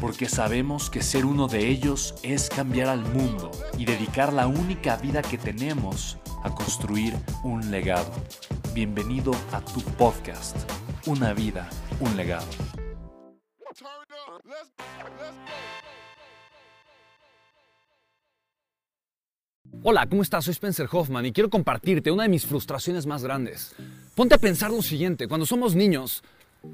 porque sabemos que ser uno de ellos es cambiar al mundo y dedicar la única vida que tenemos a construir un legado. Bienvenido a tu podcast, Una vida, un legado. Hola, ¿cómo estás? Soy Spencer Hoffman y quiero compartirte una de mis frustraciones más grandes. Ponte a pensar lo siguiente, cuando somos niños,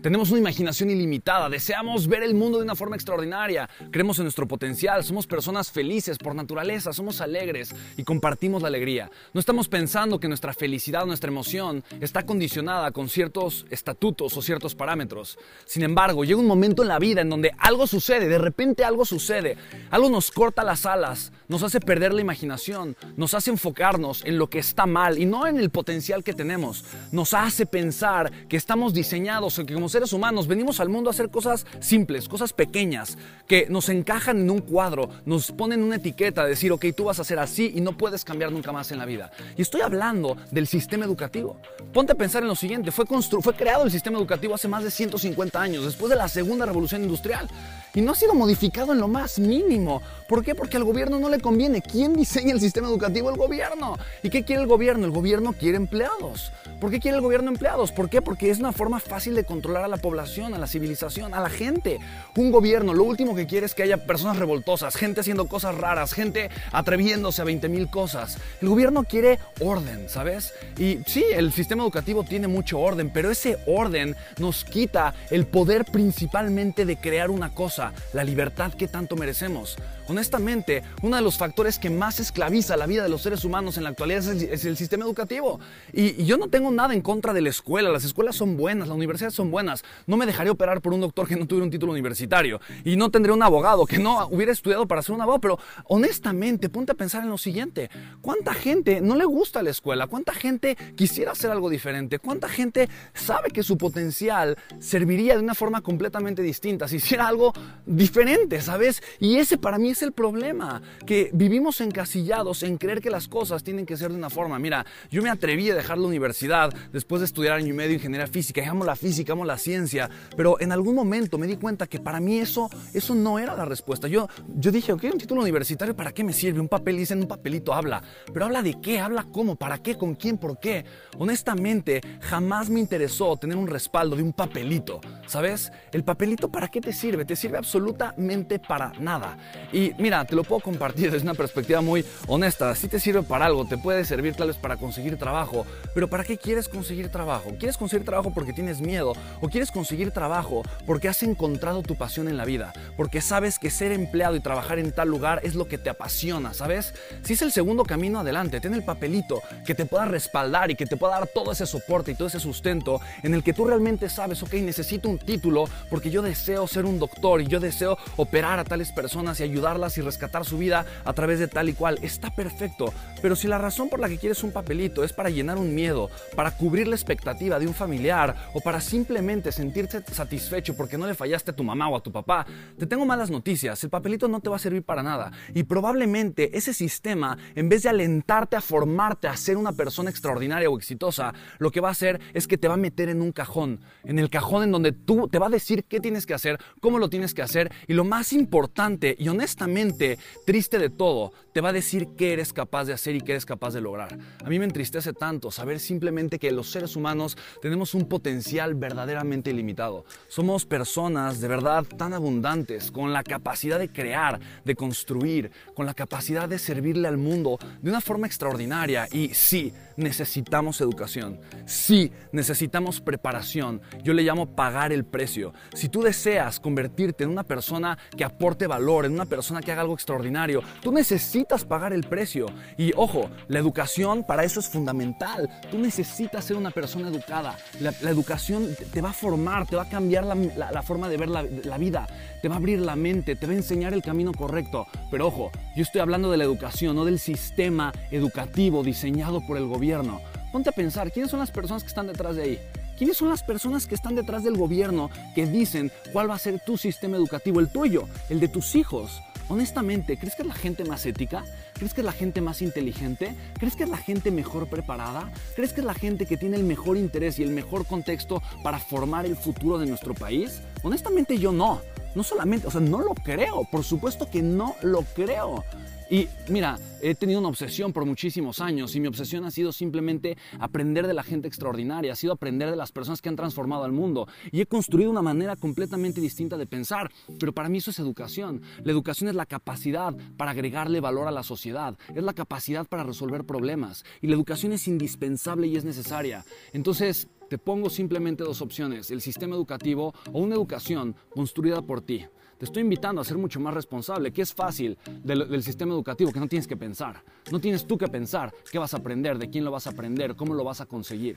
tenemos una imaginación ilimitada, deseamos ver el mundo de una forma extraordinaria, creemos en nuestro potencial, somos personas felices por naturaleza, somos alegres y compartimos la alegría. No estamos pensando que nuestra felicidad nuestra emoción está condicionada con ciertos estatutos o ciertos parámetros. Sin embargo, llega un momento en la vida en donde algo sucede, de repente algo sucede, algo nos corta las alas, nos hace perder la imaginación, nos hace enfocarnos en lo que está mal y no en el potencial que tenemos. Nos hace pensar que estamos diseñados o que como seres humanos venimos al mundo a hacer cosas simples, cosas pequeñas, que nos encajan en un cuadro, nos ponen una etiqueta, decir, ok, tú vas a ser así y no puedes cambiar nunca más en la vida. Y estoy hablando del sistema educativo. Ponte a pensar en lo siguiente, fue, fue creado el sistema educativo hace más de 150 años, después de la segunda revolución industrial, y no ha sido modificado en lo más mínimo. ¿Por qué? Porque al gobierno no le conviene. ¿Quién diseña el sistema educativo? El gobierno. ¿Y qué quiere el gobierno? El gobierno quiere empleados. ¿Por qué quiere el gobierno empleados? ¿Por qué? Porque es una forma fácil de controlar a la población, a la civilización, a la gente. Un gobierno lo último que quiere es que haya personas revoltosas, gente haciendo cosas raras, gente atreviéndose a 20 mil cosas. El gobierno quiere orden, ¿sabes? Y sí, el sistema educativo tiene mucho orden, pero ese orden nos quita el poder principalmente de crear una cosa, la libertad que tanto merecemos. Honestamente, uno de los factores que más esclaviza la vida de los seres humanos en la actualidad es el, sistema educativo. Y, yo no tengo nada en contra de la escuela. Las escuelas son buenas, las universidades son buenas. No me dejaría operar por un doctor que no tuviera un título universitario. Y no tendría un abogado que no hubiera estudiado para ser un abogado. Pero honestamente, ponte a pensar en lo siguiente. ¿Cuánta gente no le gusta la escuela? ¿Cuánta gente quisiera hacer algo diferente? ¿Cuánta gente sabe que su potencial serviría de una forma completamente distinta si hiciera algo diferente, ¿sabes? Y ese para mí es el problema, que vivimos encasillados en creer que las cosas tienen que ser de una forma. Mira, yo me atreví a dejar la universidad después de estudiar año y medio ingeniería física, amo la física, amo la ciencia, pero en algún momento me di cuenta que para mí eso, eso no era la respuesta. Yo, yo dije, ok, un título universitario, ¿para qué me sirve? Un papel, dicen, un papelito habla, pero habla de qué, habla cómo, para qué, con quién, por qué. Honestamente, jamás me interesó tener un respaldo de un papelito, ¿sabes? El papelito, ¿para qué te sirve? Te sirve absolutamente para nada. Y mira, te lo puedo compartir desde una perspectiva muy honesta. Si te sirve para algo, te puede servir tal vez para conseguir trabajo, pero ¿para qué quieres conseguir trabajo? ¿Quieres conseguir trabajo porque tienes miedo? ¿O quieres conseguir trabajo porque has encontrado tu pasión en la vida? Porque sabes que ser empleado y trabajar en tal lugar es lo que te apasiona, ¿sabes? Si es el segundo camino adelante, ten el papelito que te pueda respaldar y que te pueda dar todo ese soporte y todo ese sustento en el que tú realmente sabes, ok, necesito un título porque yo deseo ser un doctor y yo deseo operar a tales personas y ayudar y rescatar su vida a través de tal y cual. Está perfecto. Pero si la razón por la que quieres un papelito es para llenar un miedo, para cubrir la expectativa de un familiar o para simplemente sentirte satisfecho porque no le fallaste a tu mamá o a tu papá, te tengo malas noticias. El papelito no te va a servir para nada. Y probablemente ese sistema, en vez de alentarte a formarte a ser una persona extraordinaria o exitosa, lo que va a hacer es que te va a meter en un cajón. En el cajón en donde tú te va a decir qué tienes que hacer, cómo lo tienes que hacer y lo más importante y honestamente triste de todo, te va a decir qué eres capaz de hacer y qué eres capaz de lograr. A mí me entristece tanto saber simplemente que los seres humanos tenemos un potencial verdaderamente ilimitado. Somos personas de verdad tan abundantes, con la capacidad de crear, de construir, con la capacidad de servirle al mundo de una forma extraordinaria y sí, necesitamos educación, sí, necesitamos preparación, yo le llamo pagar el precio. Si tú deseas convertirte en una persona que aporte valor, en una persona que haga algo extraordinario, tú necesitas pagar el precio. Y ojo, la educación para eso es fundamental. Tú necesitas ser una persona educada. La, educación te va a formar, te va a cambiar la, forma de ver la, la vida, te va a abrir la mente, te va a enseñar el camino correcto. Pero ojo, yo estoy hablando de la educación, no del sistema educativo diseñado por el gobierno. Ponte a pensar, ¿quiénes son las personas que están detrás de ahí? ¿Quiénes son las personas que están detrás del gobierno que dicen cuál va a ser tu sistema educativo, el tuyo, el de tus hijos? Honestamente, ¿crees que es la gente más ética? ¿Crees que es la gente más inteligente? ¿Crees que es la gente mejor preparada? ¿Crees que es la gente que tiene el mejor interés y el mejor contexto para formar el futuro de nuestro país? Honestamente yo no. No solamente, o sea, no lo creo. Por supuesto que no lo creo. Y mira, he tenido una obsesión por muchísimos años y mi obsesión ha sido simplemente aprender de la gente extraordinaria, ha sido aprender de las personas que han transformado al mundo y he construido una manera completamente distinta de pensar, pero para mí eso es educación. La educación es la capacidad para agregarle valor a la sociedad, es la capacidad para resolver problemas y la educación es indispensable y es necesaria. Entonces, te pongo simplemente dos opciones, el sistema educativo o una educación construida por ti. Te estoy invitando a ser mucho más responsable, que es fácil del, sistema educativo, que no tienes que pensar. No tienes tú que pensar qué vas a aprender, de quién lo vas a aprender, cómo lo vas a conseguir.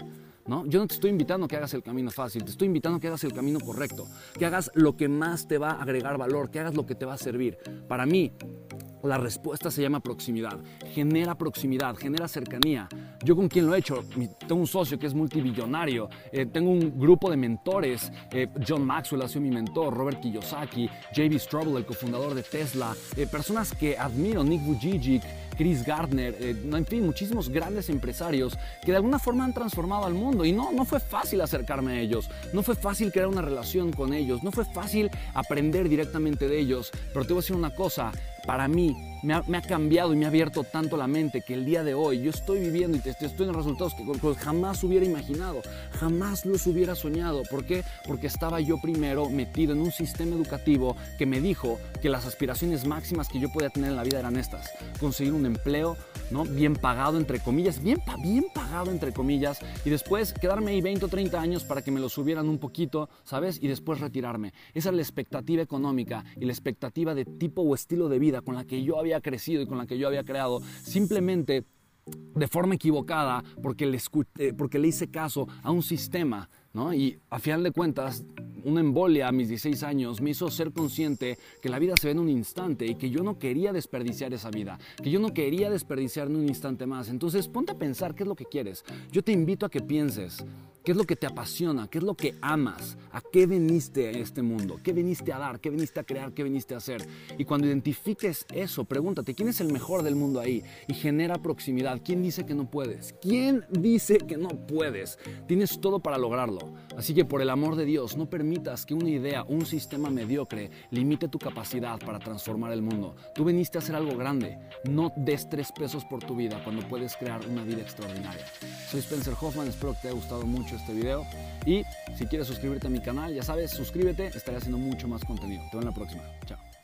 ¿no? Yo no te estoy invitando a que hagas el camino fácil, te estoy invitando a que hagas el camino correcto, que hagas lo que más te va a agregar valor, que hagas lo que te va a servir. Para mí, la respuesta se llama proximidad. Genera proximidad, genera cercanía. Yo con quien lo he hecho, tengo un socio que es multibillonario, eh, tengo un grupo de mentores, eh, John Maxwell ha sido mi mentor, Robert Kiyosaki, JB Strobel, el cofundador de Tesla, eh, personas que admiro, Nick Vujicic, Chris Gardner, en fin, muchísimos grandes empresarios que de alguna forma han transformado al mundo. Y no, no fue fácil acercarme a ellos, no fue fácil crear una relación con ellos, no fue fácil aprender directamente de ellos. Pero te voy a decir una cosa, para mí me ha, cambiado y me ha abierto tanto la mente que el día de hoy yo estoy viviendo y te, estoy en resultados que jamás hubiera imaginado, jamás los hubiera soñado. ¿Por qué? Porque estaba yo primero metido en un sistema educativo que me dijo que las aspiraciones máximas que yo podía tener en la vida eran estas. Conseguir un empleo, ¿no? Bien pagado, entre comillas, bien, bien pagado, entre comillas, y después quedarme ahí 20 o 30 años para que me lo subieran un poquito, ¿sabes? Y después retirarme. Esa es la expectativa económica y la expectativa de tipo o estilo de vida con la que yo había crecido y con la que yo había creado. Simplemente de forma equivocada porque le, eh, porque le hice caso a un sistema, ¿no? Y a final de cuentas, una embolia a mis 16 años me hizo ser consciente que la vida se ve en un instante y que yo no quería desperdiciar esa vida, que yo no quería desperdiciar en un instante más. Entonces, ponte a pensar qué es lo que quieres. Yo te invito a que pienses ¿Qué es lo que te apasiona? ¿Qué es lo que amas? ¿A qué viniste a este mundo? ¿Qué viniste a dar? ¿Qué viniste a crear? ¿Qué viniste a hacer? Y cuando identifiques eso, pregúntate, ¿quién es el mejor del mundo ahí? Y genera proximidad. ¿Quién dice que no puedes? ¿Quién dice que no puedes? Tienes todo para lograrlo. Así que por el amor de Dios, no permitas que una idea, un sistema mediocre, limite tu capacidad para transformar el mundo. Tú viniste a hacer algo grande. No des tres pesos por tu vida cuando puedes crear una vida extraordinaria. Soy Spencer Hoffman, espero que te haya gustado este video. Y si quieres suscribirte a mi canal, ya sabes, suscríbete, estaré haciendo mucho más contenido. Te veo en la próxima. Chao.